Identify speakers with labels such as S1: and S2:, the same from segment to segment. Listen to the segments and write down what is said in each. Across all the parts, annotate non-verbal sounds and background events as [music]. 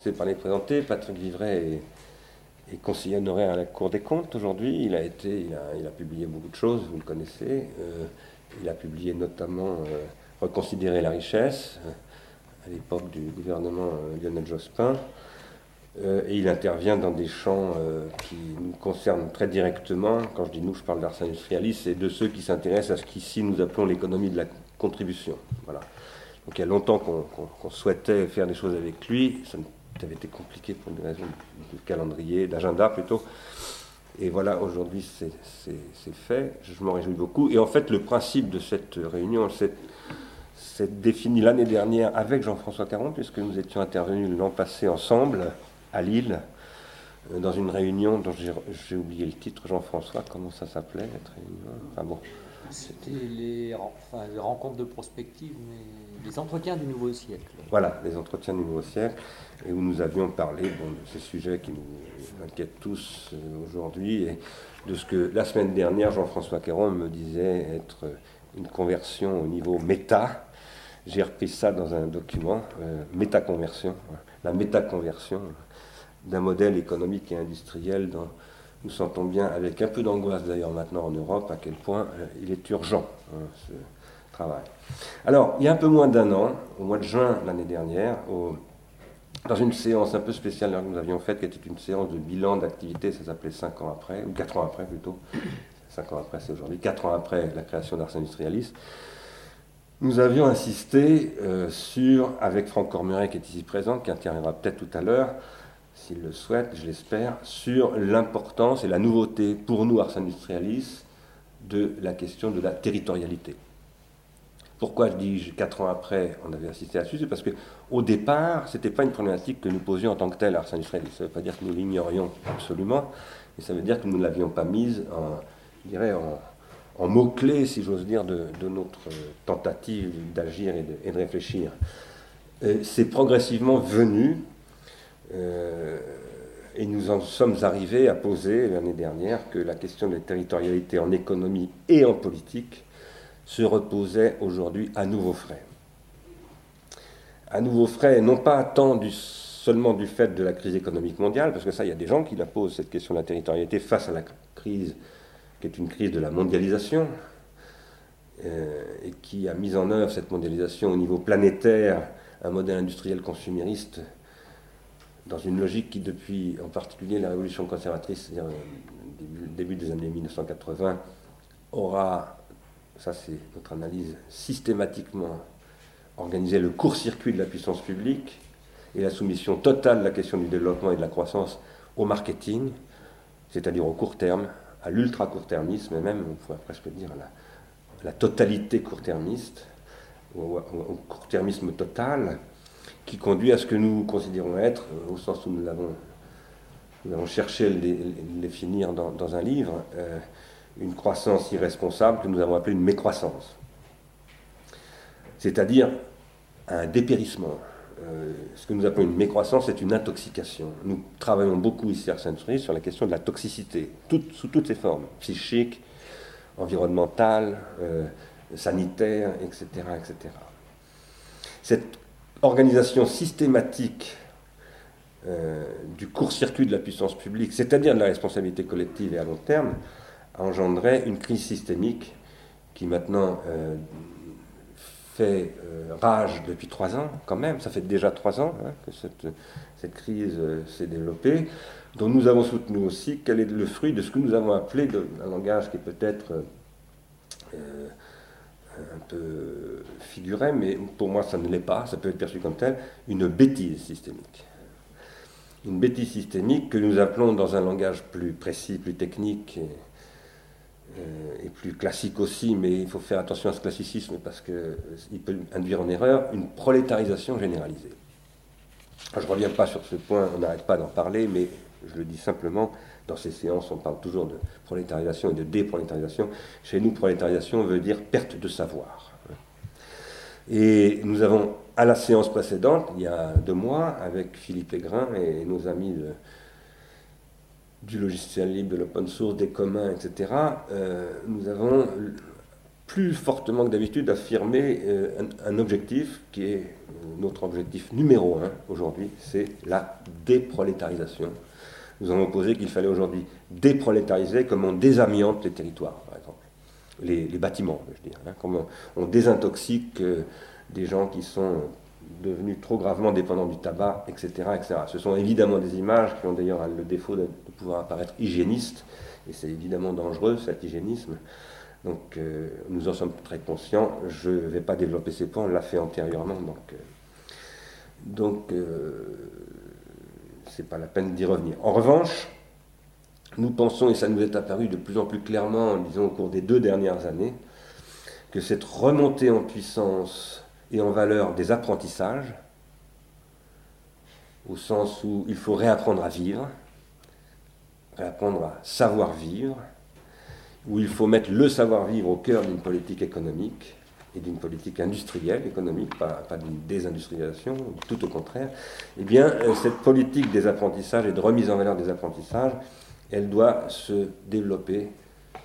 S1: C'est par les présenter. Patrick Vivray est, conseiller honoraire à la Cour des comptes aujourd'hui. Il a été, il a, publié beaucoup de choses, vous le connaissez. Euh, il a publié notamment euh, Reconsidérer la richesse euh, à l'époque du gouvernement Lionel Jospin. et il intervient dans des champs qui nous concernent très directement. Quand je dis nous, je parle d'Ars Industrialis, c'est de ceux qui s'intéressent à ce qu'ici nous appelons l'économie de la contribution. Voilà. Donc il y a longtemps qu'on souhaitait faire des choses avec lui. Ça avait été compliqué pour des raisons de calendrier, d'agenda plutôt. Et voilà, aujourd'hui, c'est fait. Je m'en réjouis beaucoup. Et en fait, le principe de cette réunion s'est défini l'année dernière avec Jean-François Caron, puisque nous étions intervenus l'an passé ensemble à Lille, dans une réunion dont j'ai oublié le titre, Jean-François, comment ça s'appelait, cette réunion?
S2: Enfin bon. C'était les, rencontres de prospective, mais les entretiens du nouveau siècle.
S1: Voilà, les entretiens du nouveau siècle, et où nous avions parlé bon, de ces sujets qui nous inquiètent tous euh, aujourd'hui, et de ce que la semaine dernière, Jean-François Quéron me disait être une conversion au niveau méta. J'ai repris ça dans un document, euh, métaconversion, la métaconversion d'un modèle économique et industriel dans nous sentons bien, avec un peu d'angoisse d'ailleurs maintenant en Europe, à quel point euh, il est urgent, hein, ce travail. Alors, il y a un peu moins d'un an, au mois de juin l'année dernière, dans une séance un peu spéciale que nous avions faite, qui était une séance de bilan d'activité, ça s'appelait 5 ans après, ou 4 ans après plutôt, 5 ans après c'est aujourd'hui, 4 ans après la création d'Ars Industrialis, nous avions insisté euh, sur, avec Franck Cormeret qui est ici présent, qui interviendra peut-être tout à l'heure, s'il le souhaite, je l'espère, sur l'importance et la nouveauté pour nous, Ars Industrialis, de la question de la territorialité. Pourquoi je dis quatre ans après, on avait assisté là-dessus C'est parce qu'au départ, ce n'était pas une problématique que nous posions en tant que telle, Ars Industrialis. Ça ne veut pas dire que nous l'ignorions absolument, mais ça veut dire que nous ne l'avions pas mise en, dirais, en, mots-clés, si j'ose dire, de, notre tentative d'agir et, de, réfléchir. C'est progressivement venu euh, et nous en sommes arrivés à poser l'année dernière que la question de la territorialité en économie et en politique se reposait aujourd'hui à nouveau frais. À nouveau frais, non pas tant seulement du fait de la crise économique mondiale, parce que ça, il y a des gens qui la posent, cette question de la territorialité, face à la crise qui est une crise de la mondialisation, euh, et qui a mis en œuvre cette mondialisation au niveau planétaire, un modèle industriel consumériste dans une logique qui, depuis en particulier la révolution conservatrice, c'est-à-dire le début des années 1980, aura, ça c'est notre analyse, systématiquement organisé le court-circuit de la puissance publique et la soumission totale de la question du développement et de la croissance au marketing, c'est-à-dire au court terme, à l'ultra-court-termisme, et même, on pourrait presque dire, à la, totalité court-termiste, au court-termisme total, qui conduit à ce que nous considérons être, euh, au sens où nous avons, nous avons cherché à le, définir dans, dans, un livre, euh, une croissance irresponsable que nous avons appelée une mécroissance. C'est-à-dire un dépérissement. Euh, ce que nous appelons une mécroissance, c'est une intoxication. Nous travaillons beaucoup ici à saint sur la question de la toxicité, sous toutes ses formes, psychique, environnementale, sanitaire, etc. etc. Cette organisation systématique euh, du court-circuit de la puissance publique, c'est-à-dire de la responsabilité collective et à long terme, engendrait une crise systémique qui maintenant euh, fait euh, rage depuis trois ans, quand même, ça fait déjà trois ans hein, que cette, crise s'est développée, dont nous avons soutenu aussi qu'elle est le fruit de ce que nous avons appelé, un langage qui est peut-être un peu figuré, mais pour moi ça ne l'est pas, ça peut être perçu comme tel, une bêtise systémique. Une bêtise systémique que nous appelons dans un langage plus précis, plus technique et, euh, plus classique aussi, mais il faut faire attention à ce classicisme parce qu'il peut induire en erreur, une prolétarisation généralisée. je ne reviens pas sur ce point, on n'arrête pas d'en parler, mais je le dis simplement, dans ces séances, on parle toujours de prolétarisation et de déprolétarisation. Chez nous, prolétarisation veut dire perte de savoir. Et nous avons, à la séance précédente, il y a deux mois, avec Philippe Aigrin et nos amis du logiciel libre, de l'open source, des communs, etc., euh, nous avons plus fortement que d'habitude affirmer euh, un, objectif qui est euh, notre objectif numéro un aujourd'hui, c'est la déprolétarisation. Nous avons posé qu'il fallait aujourd'hui déprolétariser comme on désamiante les territoires, par exemple, les, bâtiments, je dire, hein, comment on désintoxique euh, des gens qui sont devenus trop gravement dépendants du tabac, etc., etc. Ce sont évidemment des images qui ont d'ailleurs le défaut de, pouvoir apparaître hygiénistes, et c'est évidemment dangereux cet hygiénisme. Donc euh, nous en sommes très conscients. Je ne vais pas développer ces points, on l'a fait antérieurement. Donc, euh, donc ce n'est pas la peine d'y revenir. En revanche, nous pensons, et ça nous est apparu de plus en plus clairement, disons, au cours des deux dernières années, que cette remontée en puissance et en valeur des apprentissages, au sens où il faut réapprendre à vivre, réapprendre à savoir vivre, où il faut mettre le savoir-vivre au cœur d'une politique économique et d'une politique industrielle, économique, pas, d'une désindustrialisation, tout au contraire, eh bien, euh, cette politique des apprentissages et de remise en valeur des apprentissages, elle doit se développer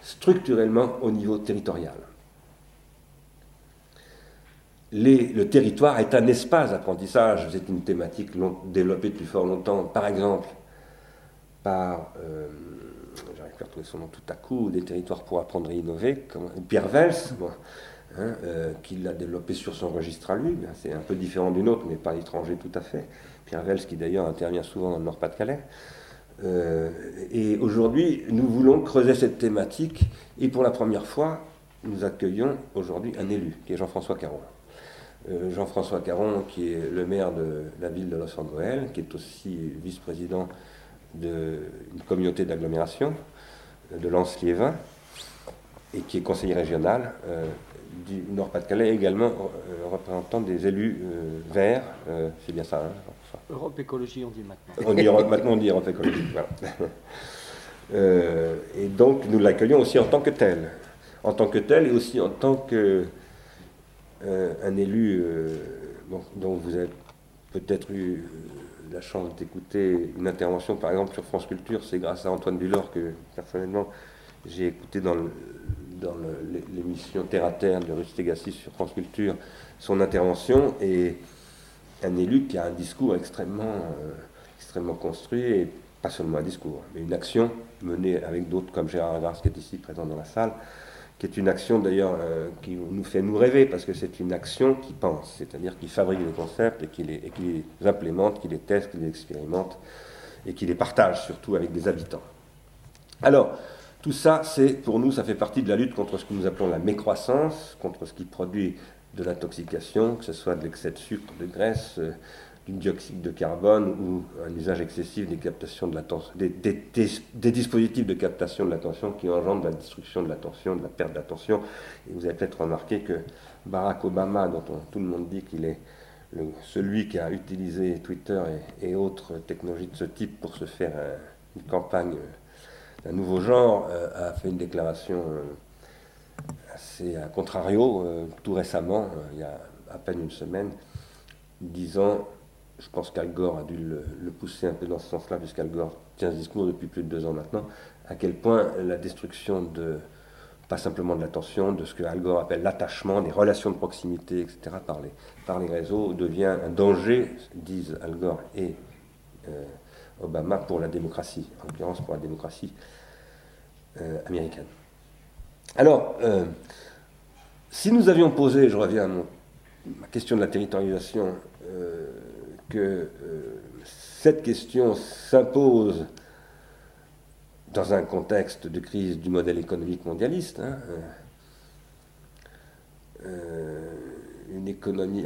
S1: structurellement au niveau territorial. le territoire est un espace d'apprentissage, c'est une thématique développée depuis fort longtemps, par exemple, par euh, j'arrive à retrouver son nom tout à coup, des territoires pour apprendre et innover, comme Pierre Vels, hein, euh, qui l'a développé sur son registre à lui, c'est un peu différent d'une autre, mais pas l'étranger tout à fait. Pierre Vels, qui d'ailleurs intervient souvent dans le Nord-Pas-de-Calais. Euh, et aujourd'hui, nous voulons creuser cette thématique, et pour la première fois, nous accueillons aujourd'hui un élu, qui est Jean-François Caron. Euh, Jean-François Caron, qui est le maire de la ville de Los Angeles, qui est aussi vice-président d'une communauté d'agglomération de Lens-Liévin et qui est conseiller régional euh, du Nord-Pas-de-Calais, également euh, représentant des élus euh, verts. c'est bien ça, hein,
S2: Europe Écologie, on dit maintenant.
S1: On dit, maintenant, on dit Europe Écologie. [laughs] et donc, nous l'accueillons aussi en tant que tel. En tant que tel et aussi en tant que un élu dont vous avez peut-être eu la chance d'écouter une intervention, par exemple, sur France Culture. C'est grâce à Antoine Dulor que, personnellement, j'ai écouté dans, l'émission Terre à Terre de Rusté sur France Culture son intervention. Et un élu qui a un discours extrêmement, euh, extrêmement construit, et pas seulement un discours, mais une action menée avec d'autres, comme Gérard Agras, qui est ici présent dans la salle, qui est une action d'ailleurs euh, qui nous fait nous rêver, parce que c'est une action qui pense, c'est-à-dire qui fabrique des concepts et qui les, implémente, qui les teste, qui les expérimente et qui les partage surtout avec des habitants. Alors, tout ça, c'est pour nous, ça fait partie de la lutte contre ce que nous appelons la mécroissance, contre ce qui produit de l'intoxication, que ce soit de l'excès de sucre, de graisse, euh, du dioxyde de carbone ou un usage excessif des, captations de des, des, dispositifs de captation de l'attention qui engendrent la destruction de l'attention, de la perte d'attention. Et vous avez peut-être remarqué que Barack Obama, dont tout le monde dit qu'il est celui qui a utilisé Twitter et, autres technologies de ce type pour se faire euh, une campagne euh, d'un nouveau genre, euh, a fait une déclaration assez à contrario tout récemment, il y a à peine une semaine, disant je pense qu'Al Gore a dû le, pousser un peu dans ce sens-là, puisqu'Al Gore tient ce discours depuis plus de deux ans maintenant, à quel point la destruction de, pas simplement de l'attention, de ce que Al Gore appelle l'attachement, des relations de proximité, etc., par les, par les réseaux, devient un danger, disent Al Gore et euh, Obama, pour la démocratie, en l'occurrence pour la démocratie euh, américaine. Alors, euh, si nous avions posé, je reviens à ma question de la territorialisation, que euh, cette question s'impose dans un contexte de crise du modèle économique mondialiste. Hein,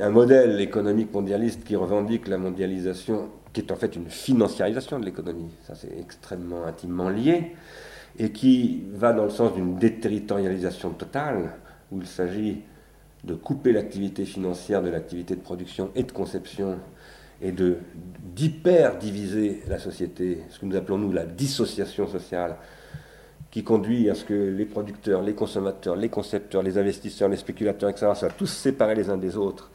S1: un modèle économique mondialiste qui revendique la mondialisation, qui est en fait une financiarisation de l'économie, ça c'est extrêmement intimement lié, et qui va dans le sens d'une déterritorialisation totale, où il s'agit de couper l'activité financière de l'activité de production et de conception et de d'hyper diviser la société, ce que nous appelons nous la dissociation sociale, qui conduit à ce que les producteurs, les consommateurs, les concepteurs, les investisseurs, les spéculateurs, etc., soient tous séparés les uns des autres,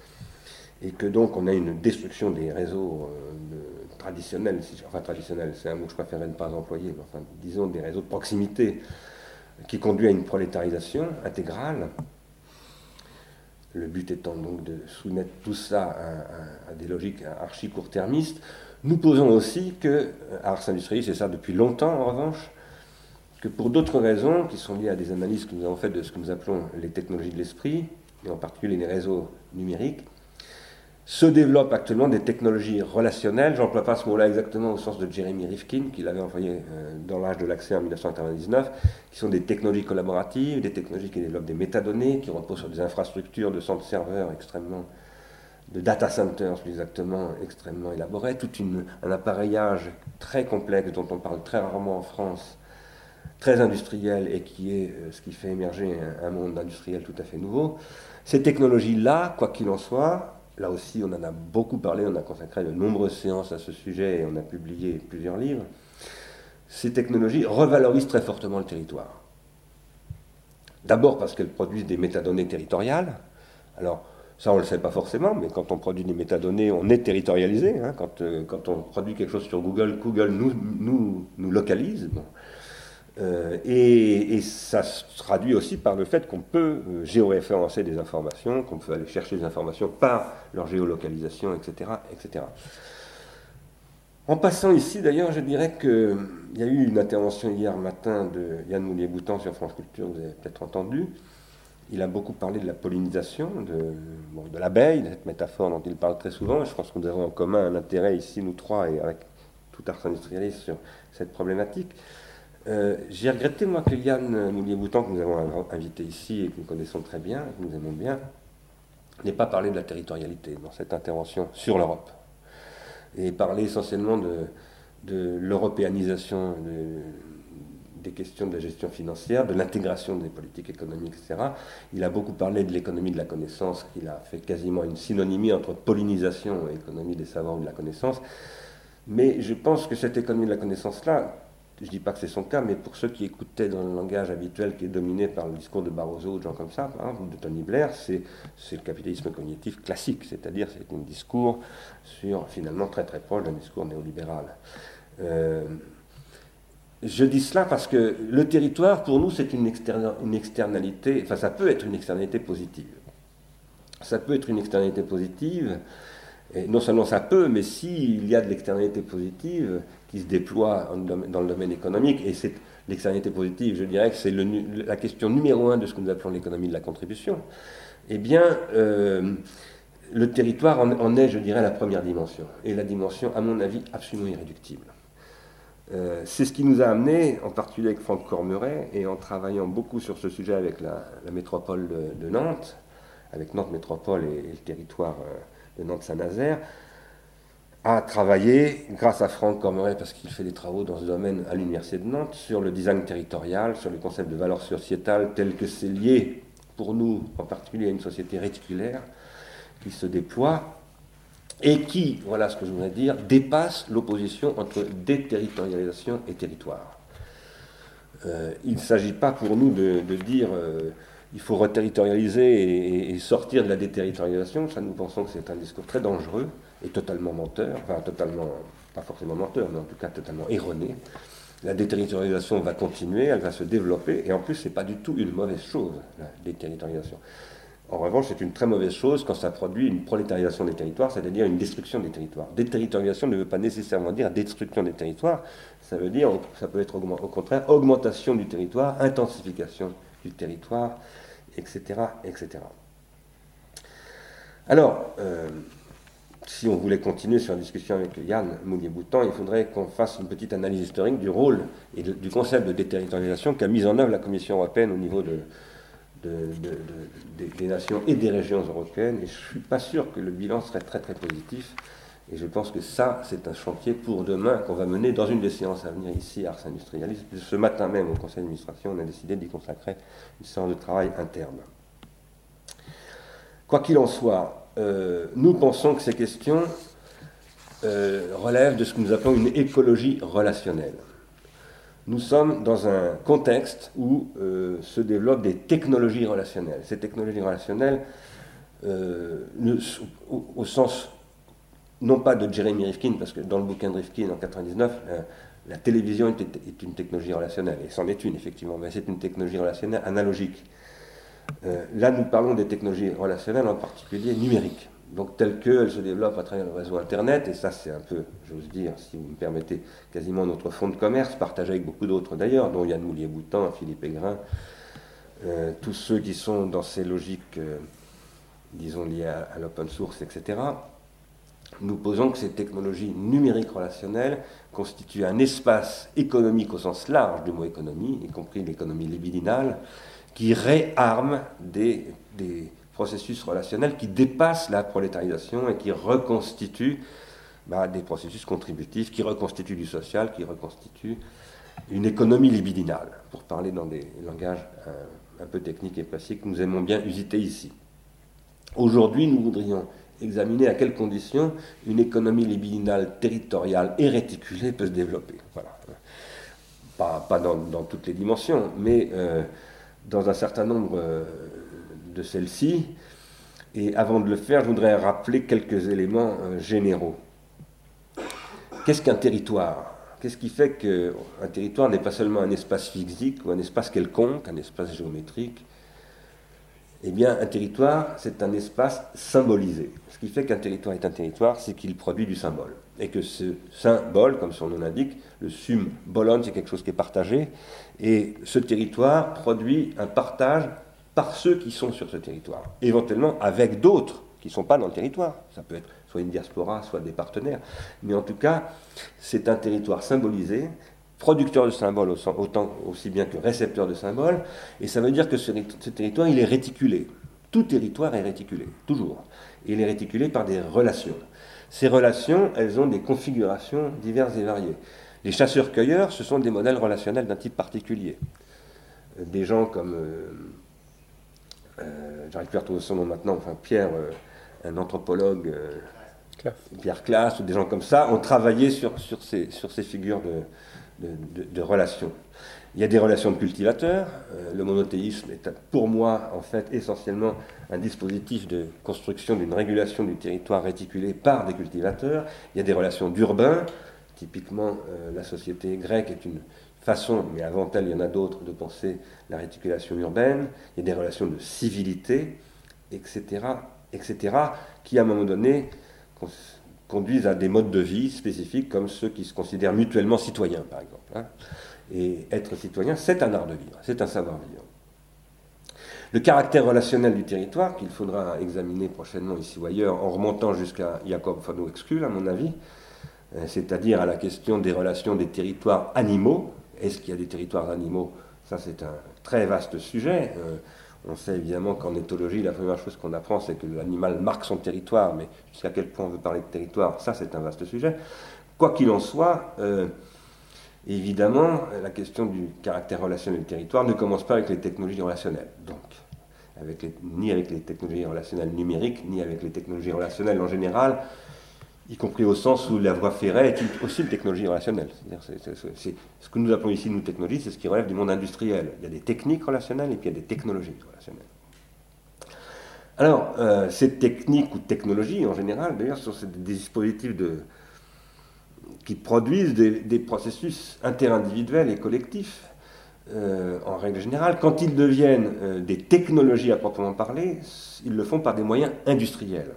S1: et que donc on a une destruction des réseaux euh, traditionnels, enfin traditionnels, c'est un mot que je préférerais ne pas employer, mais enfin disons des réseaux de proximité, qui conduit à une prolétarisation intégrale, Le but étant donc de soumettre tout ça à, des logiques archi court-termistes. Nous posons aussi que, à Ars Industrialis, c'est ça depuis longtemps en revanche, que pour d'autres raisons, qui sont liées à des analyses que nous avons faites de ce que nous appelons les technologies de l'esprit, et en particulier les réseaux numériques, se développent actuellement des technologies relationnelles. J'emploie pas ce mot-là exactement au sens de Jeremy Rifkin, qui l'avait envoyé euh, dans l'âge de l'accès en 1999, qui sont des technologies collaboratives, des technologies qui développent des métadonnées, qui reposent sur des infrastructures de centres serveurs extrêmement, de data centers plus exactement, extrêmement élaborées, tout un appareillage très complexe dont on parle très rarement en France, très industriel et qui est euh, ce qui fait émerger un monde industriel tout à fait nouveau. Ces technologies-là, quoi qu'il en soit, Là aussi, on en a beaucoup parlé, on a consacré de nombreuses séances à ce sujet et on a publié plusieurs livres. Ces technologies revalorisent très fortement le territoire. D'abord parce qu'elles produisent des métadonnées territoriales. Alors, ça, on ne le sait pas forcément, mais quand on produit des métadonnées, on est territorialisé. Hein. Quand, euh, quand, on produit quelque chose sur Google, Google nous, localise. Euh, et, ça se traduit aussi par le fait qu'on peut euh, géoréférencer des informations, qu'on peut aller chercher des informations par leur géolocalisation, etc. etc. En passant ici, d'ailleurs, je dirais qu'il y a eu une intervention hier matin de Yann Moulier-Boutan sur France Culture, vous avez peut-être entendu. Il a beaucoup parlé de la pollinisation, de, de l'abeille, cette métaphore dont il parle très souvent. Je pense nous avons en commun un intérêt ici, nous trois, et avec tout art industrialiste, sur cette problématique. Euh, j'ai regretté, moi, que Yann Moulier-Boutan, que nous avons invité ici et que nous connaissons très bien, que nous aimons bien, n'ait pas parlé de la territorialité dans cette intervention sur l'Europe. Et parlé essentiellement de, de l'européanisation des questions de la gestion financière, de l'intégration des politiques économiques, etc. Il a beaucoup parlé de l'économie de la connaissance, qu'il a fait quasiment une synonymie entre pollinisation et économie des savoirs ou de la connaissance. Mais je pense que cette économie de la connaissance-là, je ne dis pas que c'est son cas, mais pour ceux qui écoutaient dans le langage habituel qui est dominé par le discours de Barroso ou de gens comme ça, de Tony Blair, c'est, le capitalisme cognitif classique, c'est-à-dire c'est un discours sur, finalement très très proche d'un discours néolibéral. Euh, je dis cela parce que le territoire, pour nous, c'est une externalité, enfin ça peut être une externalité positive. Ça peut être une externalité positive, et non seulement ça peut, mais s'il y a de l'externalité positive, qui se déploie dans le domaine économique. Et c'est l'externalité positive, je dirais que c'est la question numéro un de ce que nous appelons l'économie de la contribution. Eh bien, euh, le territoire en, est, je dirais, la première dimension. Et la dimension, à mon avis, absolument irréductible. Euh, c'est ce qui nous a amené, en particulier avec Franck Cormeret, et en travaillant beaucoup sur ce sujet avec la, métropole de, Nantes, avec Nantes Métropole et, le territoire euh, de Nantes-Saint-Nazaire, a travaillé, grâce à Franck Cormeret, parce qu'il fait des travaux dans ce domaine à l'Université de Nantes, sur le design territorial, sur le concept de valeur sociétale tel que c'est lié pour nous, en particulier à une société réticulaire qui se déploie et qui, voilà ce que je voudrais dire, dépasse l'opposition entre déterritorialisation et territoire. Euh, il ne s'agit pas pour nous de, dire euh, il faut reterritorialiser et, et, sortir de la déterritorialisation. Ça, nous pensons que c'est un discours très dangereux est totalement menteur, enfin totalement, pas forcément menteur, mais en tout cas totalement erroné. La déterritorialisation va continuer, elle va se développer, et en plus, ce n'est pas du tout une mauvaise chose, la déterritorialisation. En revanche, c'est une très mauvaise chose quand ça produit une prolétarisation des territoires, c'est-à-dire une destruction des territoires. Déterritorialisation ne veut pas nécessairement dire destruction des territoires, ça veut dire, ça peut être au contraire, augmentation du territoire, intensification du territoire, etc. etc. Alors, euh, si on voulait continuer sur la discussion avec Yann Mounier-Boutan, il faudrait qu'on fasse une petite analyse historique du rôle et du concept de déterritorialisation qu'a mis en œuvre la Commission européenne au niveau de, des nations et des régions européennes. Et je ne suis pas sûr que le bilan serait très très positif. Et je pense que ça, c'est un chantier pour demain qu'on va mener dans une des séances à venir ici à Ars Industrialis. Ce matin même, au conseil d'administration, on a décidé d'y consacrer une séance de travail interne. Quoi qu'il en soit, euh, nous pensons que ces questions euh, relèvent de ce que nous appelons une écologie relationnelle. Nous sommes dans un contexte où euh, se développent des technologies relationnelles. Ces technologies relationnelles, au, sens non pas de Jeremy Rifkin, parce que dans le bouquin de Rifkin en 1999, la télévision est, une technologie relationnelle, et c'en est une effectivement, mais c'est une technologie relationnelle analogique. Euh, là, nous parlons des technologies relationnelles, en particulier numériques, donc telles qu'elles se développent à travers le réseau Internet, et ça c'est un peu, j'ose dire, si vous me permettez, quasiment notre fonds de commerce, partagé avec beaucoup d'autres d'ailleurs, dont Yann Moulier-Boutan, Philippe Aigrin, euh, tous ceux qui sont dans ces logiques, euh, disons, liées à, l'open source, etc. Nous posons que ces technologies numériques relationnelles constituent un espace économique au sens large du mot économie, y compris l'économie libidinale, qui réarme des, processus relationnels qui dépassent la prolétarisation et qui reconstituent bah, des processus contributifs, qui reconstituent du social, qui reconstituent une économie libidinale, pour parler dans des langages euh, un peu techniques et précis que nous aimons bien usiter ici. Aujourd'hui, nous voudrions examiner à quelles conditions une économie libidinale territoriale et réticulée peut se développer. Voilà. Pas, dans, toutes les dimensions, mais euh, dans un certain nombre euh, de celles-ci. Et avant de le faire, je voudrais rappeler quelques éléments euh, généraux. Qu'est-ce qu'un territoire? Qu'est-ce qui fait qu'un territoire n'est pas seulement un espace physique ou un espace quelconque, un espace géométrique? Eh bien, un territoire, c'est un espace symbolisé. Ce qui fait qu'un territoire est un territoire, c'est qu'il produit du symbole. Et que ce symbole, comme son nom l'indique, le sum bolon, c'est quelque chose qui est partagé, et ce territoire produit un partage par ceux qui sont sur ce territoire, éventuellement avec d'autres qui ne sont pas dans le territoire. Ça peut être soit une diaspora, soit des partenaires. Mais en tout cas, c'est un territoire symbolisé, producteur de symboles aussi bien que récepteur de symboles, et ça veut dire que ce, ce territoire, il est réticulé. Tout territoire est réticulé, toujours. Il est réticulé par des relations. Ces relations, elles ont des configurations diverses et variées. Les chasseurs-cueilleurs, ce sont des modèles relationnels d'un type particulier. Euh, des gens comme, euh, euh, j'arrive plus à retrouver son nom maintenant, enfin Pierre, un anthropologue, Pierre Classe, ou des gens comme ça, ont travaillé sur, sur, ces, sur ces figures de, de, relations. Il y a des relations de cultivateurs. le monothéisme est pour moi en fait essentiellement un dispositif de construction d'une régulation du territoire réticulé par des cultivateurs. Il y a des relations d'urbains. Typiquement, euh, la société grecque est une façon, mais avant elle, il y en a d'autres, de penser la réticulation urbaine. Il y a des relations de civilité, etc., etc., qui, à un moment donné, conduisent à des modes de vie spécifiques, comme ceux qui se considèrent mutuellement citoyens, par exemple. Hein. Et être citoyen, c'est un art de vivre, c'est un savoir-vivre. Le caractère relationnel du territoire, qu'il faudra examiner prochainement ici ou ailleurs, en remontant jusqu'à Jacob Fano exclu, à mon avis, euh, c'est-à-dire à la question des relations des territoires animaux. Est-ce qu'il y a des territoires animaux? Ça, c'est un très vaste sujet. Euh, on sait évidemment qu'en éthologie, la première chose qu'on apprend, c'est que l'animal marque son territoire, mais jusqu'à quel point on veut parler de territoire, ça, c'est un vaste sujet. Quoi qu'il en soit, euh, évidemment, la question du caractère relationnel du territoire ne commence pas avec les technologies relationnelles. Donc, ni avec les technologies relationnelles numériques, ni avec les technologies relationnelles en général, y compris au sens où la voie ferrée est aussi une technologie relationnelle. Ce que nous appelons ici, nous, technologies, c'est ce qui relève du monde industriel. Il y a des techniques relationnelles et puis il y a des technologies relationnelles. Alors, euh, ces techniques ou technologies, en général, d'ailleurs, sont des dispositifs de, qui produisent des, processus interindividuels et collectifs, euh, en règle générale. Quand ils deviennent euh, des technologies à proprement parler, ils le font par des moyens industriels.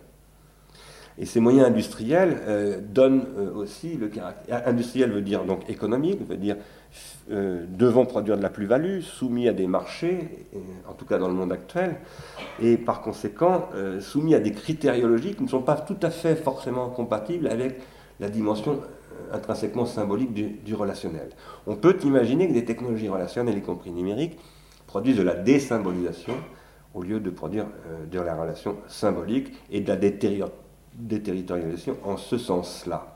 S1: Et ces moyens industriels euh, donnent aussi le caractère. Industriel veut dire donc économique, veut dire devant produire de la plus-value, soumis à des marchés, en tout cas dans le monde actuel, et par conséquent soumis à des critériologies qui ne sont pas tout à fait forcément compatibles avec la dimension intrinsèquement symbolique du, relationnel. On peut imaginer que des technologies relationnelles, y compris numériques, produisent de la désymbolisation au lieu de produire de la relation symbolique et de la déterritorialisation en ce sens-là.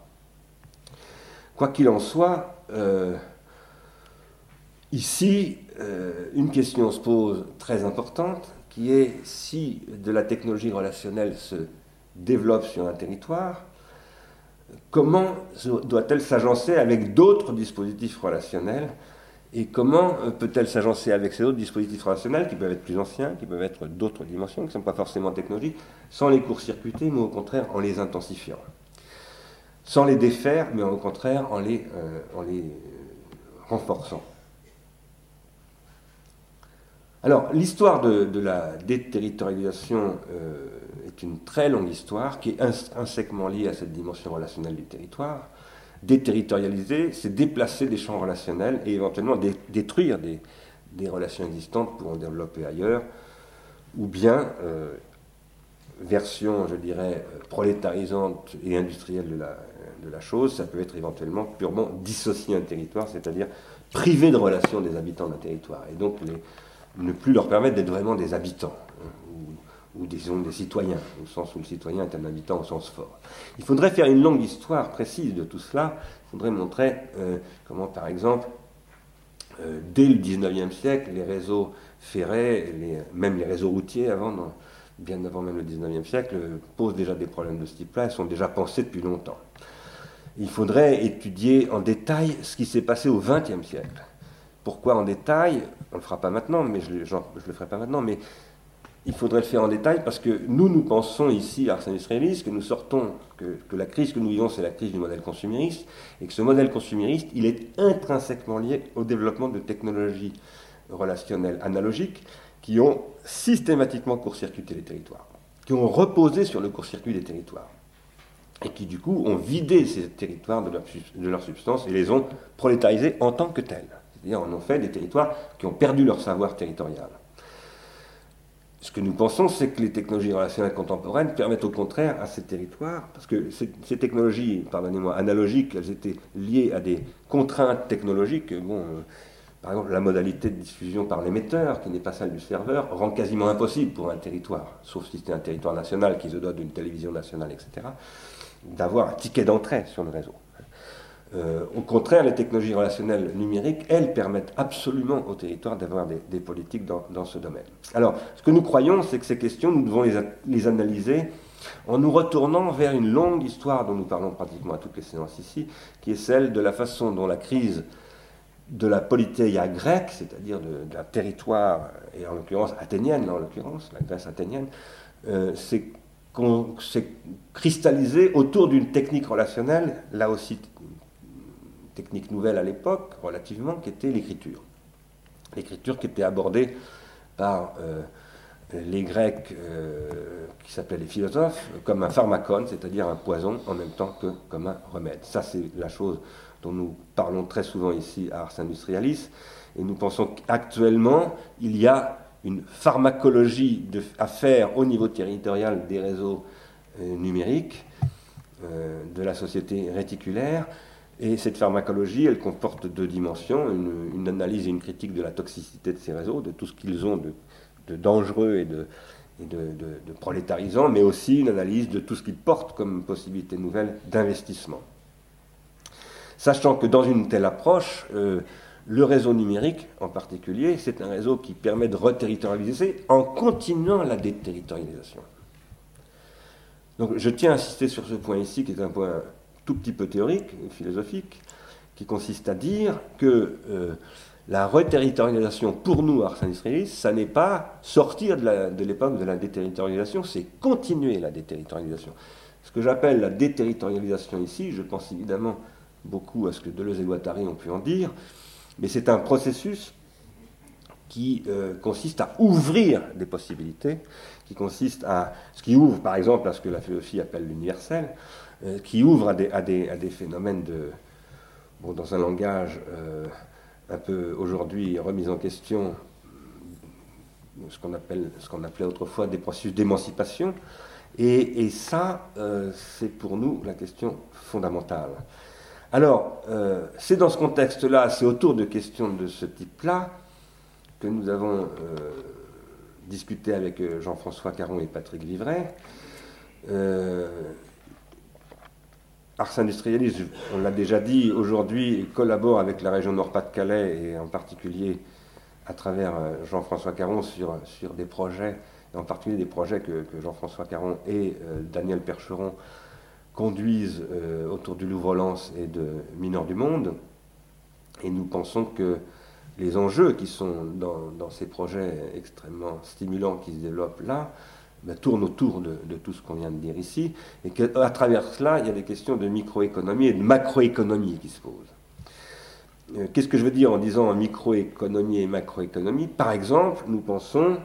S1: Quoi qu'il en soit, euh, ici, euh, une question se pose très importante, qui est si de la technologie relationnelle se développe sur un territoire, comment doit-elle s'agencer avec d'autres dispositifs relationnels et comment euh, peut-elle s'agencer avec ces autres dispositifs relationnels qui peuvent être plus anciens, qui peuvent être d'autres dimensions, qui ne sont pas forcément technologiques, sans les court-circuiter, mais au contraire en les intensifiant? Sans les défaire, mais au contraire en les, euh, en les renforçant. Alors, l'histoire de, la déterritorialisation euh, est une très longue histoire qui est intrinsèquement liée à cette dimension relationnelle du territoire. Déterritorialiser, c'est déplacer des champs relationnels et éventuellement détruire des, relations existantes pour en développer ailleurs, ou bien, euh, version, je dirais, prolétarisante et industrielle de la, de la chose, ça peut être éventuellement purement dissocier un territoire, c'est-à-dire priver de relations des habitants d'un territoire. Et donc, les, ne plus leur permettre d'être vraiment des habitants, hein, ou, disons des citoyens, au sens où le citoyen est un habitant au sens fort. Il faudrait faire une longue histoire précise de tout cela. Il faudrait montrer euh, comment, par exemple, euh, dès le 19e siècle, les réseaux ferrés, même les réseaux routiers bien avant même le 19e siècle, posent déjà des problèmes de ce type-là et sont déjà pensés depuis longtemps. Il faudrait étudier en détail ce qui s'est passé au 20e siècle pourquoi en détail On ne le fera pas maintenant, mais je ne le ferai pas maintenant, mais il faudrait le faire en détail parce que nous, nous pensons ici, Ars Industrialis, que nous sortons, que, la crise que nous vivons, c'est la crise du modèle consumériste, et que ce modèle consumériste, il est intrinsèquement lié au développement de technologies relationnelles analogiques qui ont systématiquement court-circuité les territoires, qui ont reposé sur le court-circuit des territoires, et qui du coup ont vidé ces territoires de leur substance et les ont prolétarisés en tant que tels. C'est-à-dire, en fait des territoires qui ont perdu leur savoir territorial. Ce que nous pensons, c'est que les technologies relationnelles contemporaines permettent au contraire à ces territoires, parce que ces, technologies, pardonnez-moi, analogiques, elles étaient liées à des contraintes technologiques. Bon, euh, par exemple, la modalité de diffusion par l'émetteur, qui n'est pas celle du serveur, rend quasiment impossible pour un territoire, sauf si c'est un territoire national qui se dote d'une télévision nationale, etc., d'avoir un ticket d'entrée sur le réseau. Euh, au contraire, les technologies relationnelles numériques, elles, permettent absolument au territoire d'avoir des, politiques dans, ce domaine. Alors, ce que nous croyons, c'est que ces questions, nous devons les, analyser en nous retournant vers une longue histoire dont nous parlons pratiquement à toutes les séances ici, qui est celle de la façon dont la crise de la politéia grecque, c'est-à-dire d'un territoire, et en l'occurrence athénienne, en l'occurrence, la Grèce athénienne, euh, s'est cristallisée autour d'une technique relationnelle, là aussi technique nouvelle à l'époque, relativement, qui était l'écriture. L'écriture qui était abordée par euh, les Grecs euh, qui s'appelaient les philosophes comme un pharmacone, c'est-à-dire un poison en même temps que comme un remède. Ça, c'est la chose dont nous parlons très souvent ici à Ars Industrialis. Et nous pensons qu'actuellement, il y a une pharmacologie à faire au niveau territorial des réseaux euh, numériques, de la société réticulaire, et cette pharmacologie, elle comporte deux dimensions, une, analyse et une critique de la toxicité de ces réseaux, de tout ce qu'ils ont de, dangereux et, de, de, prolétarisant, mais aussi une analyse de tout ce qu'ils portent comme possibilité nouvelle d'investissement. Sachant que dans une telle approche, euh, le réseau numérique en particulier, c'est un réseau qui permet de reterritorialiser en continuant la déterritorialisation. Donc je tiens à insister sur ce point ici, qui est un point tout petit peu théorique, philosophique, qui consiste à dire que euh, la reterritorialisation, pour nous, Ars Industrialis, ça n'est pas sortir de l'époque de, la déterritorialisation, c'est continuer la déterritorialisation. Ce que j'appelle la déterritorialisation ici, je pense évidemment beaucoup à ce que Deleuze et Guattari ont pu en dire, mais c'est un processus qui euh, consiste à ouvrir des possibilités, qui consiste à ce qui ouvre par exemple à ce que la philosophie appelle l'universel, qui ouvre à des, phénomènes de, bon, dans un langage euh, un peu aujourd'hui remis en question, ce qu'on appelait autrefois des processus d'émancipation. Et, et, ça, euh, c'est pour nous la question fondamentale. Alors, c'est dans ce contexte-là, c'est autour de questions de ce type-là que nous avons discuté avec Jean-François Caron et Patrick Vivray. Ars Industrialis, on l'a déjà dit, aujourd'hui collabore avec la région Nord-Pas-de-Calais et en particulier à travers euh, Jean-François Caron sur, des projets, en particulier des projets que, Jean-François Caron et euh, Daniel Percheron conduisent euh, autour du Louvre-Lens et de Mineurs du Monde. Et nous pensons que les enjeux qui sont dans ces projets extrêmement stimulants qui se développent là ben, tourne autour de, tout ce qu'on vient de dire ici, et qu'à travers cela, il y a des questions de microéconomie et de macroéconomie qui se posent. Qu'est-ce que je veux dire en disant microéconomie et macroéconomie? Par exemple, nous pensons,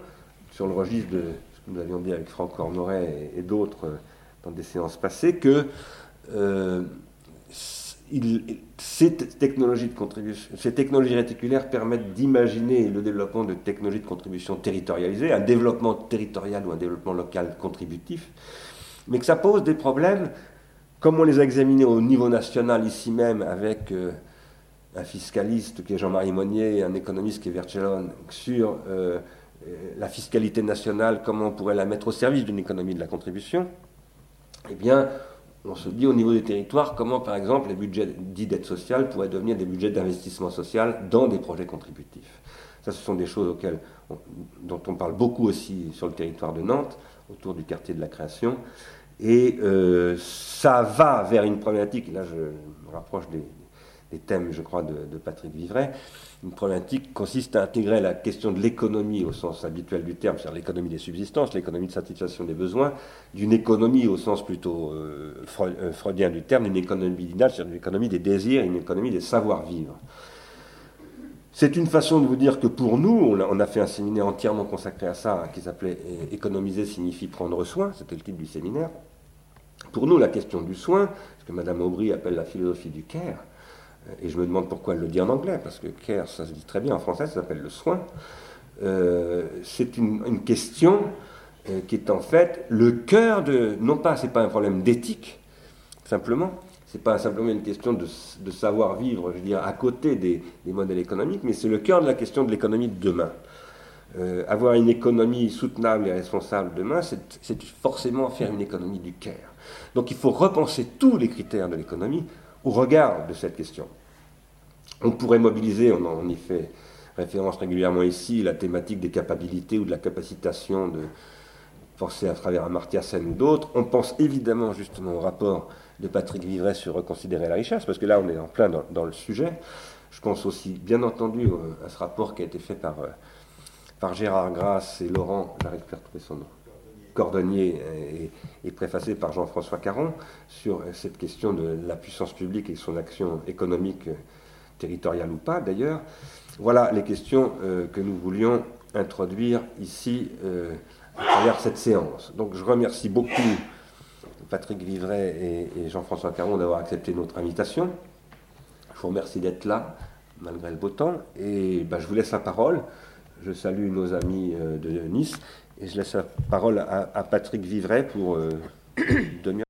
S1: sur le registre de ce que nous avions dit avec Franck Cornoret et, d'autres dans des séances passées, que ces, technologies réticulaires permettent d'imaginer le développement de technologies de contribution territorialisées, un développement territorial ou un développement local contributif, mais que ça pose des problèmes, comme on les a examinés au niveau national ici même avec euh, un fiscaliste qui est Jean-Marie Monnier et un économiste qui est Vercellone, sur euh, la fiscalité nationale, comment on pourrait la mettre au service d'une économie de la contribution, eh bien, on se dit au niveau des territoires comment, par exemple, les budgets dits d'aide sociale pourraient devenir des budgets d'investissement social dans des projets contributifs. Ça, ce sont des choses auxquelles dont on parle beaucoup aussi sur le territoire de Nantes, autour du quartier de la création. Et euh, ça va vers une problématique, là je me rapproche des, thèmes, je crois, de, Patrick Vivray. Une problématique consiste à intégrer la question de l'économie au sens habituel du terme, c'est-à-dire l'économie des subsistances, l'économie de satisfaction des besoins, d'une économie au sens plutôt euh, euh, freudien du terme, une économie binale, c'est-à-dire une économie des désirs, une économie des savoir-vivre. C'est une façon de vous dire que pour nous, on a, fait un séminaire entièrement consacré à ça, qui s'appelait Économiser signifie prendre soin, c'était le titre du séminaire. Pour nous, la question du soin, ce que Mme Aubry appelle la philosophie du care, et je me demande pourquoi elle le dit en anglais, parce que care, ça se dit très bien en français, ça s'appelle le soin. Euh, c'est une, question euh, qui est en fait le cœur de. Non pas, c'est pas un problème d'éthique, simplement, c'est pas simplement une question de, savoir vivre, je veux dire, à côté des, modèles économiques, mais c'est le cœur de la question de l'économie de demain. Euh, avoir une économie soutenable et responsable demain, c'est forcément faire une économie du care. Donc il faut repenser tous les critères de l'économie au regard de cette question. On pourrait mobiliser, on en y fait référence régulièrement ici, la thématique des capacités ou de la capacitation de penser à travers Amartya Sen ou d'autres. On pense évidemment justement au rapport de Patrick Vivray sur reconsidérer la richesse, parce que là on est en plein dans, le sujet. Je pense aussi, bien entendu, à ce rapport qui a été fait par, euh, par Gérard Grasse et Laurent, j'arrive plus à retrouver son nom, Cordonnier et, préfacé par Jean-François Caron sur cette question de la puissance publique et son action économique, territoriale ou pas d'ailleurs. Voilà les questions euh, que nous voulions introduire ici euh, à travers cette séance. Donc je remercie beaucoup Patrick Vivray et, Jean-François Caron d'avoir accepté notre invitation. Je vous remercie d'être là, malgré le beau temps. Et ben, je vous laisse la parole. Je salue nos amis euh, de Nice et je laisse la parole à, Patrick Vivray pour euh, [clears throat] demi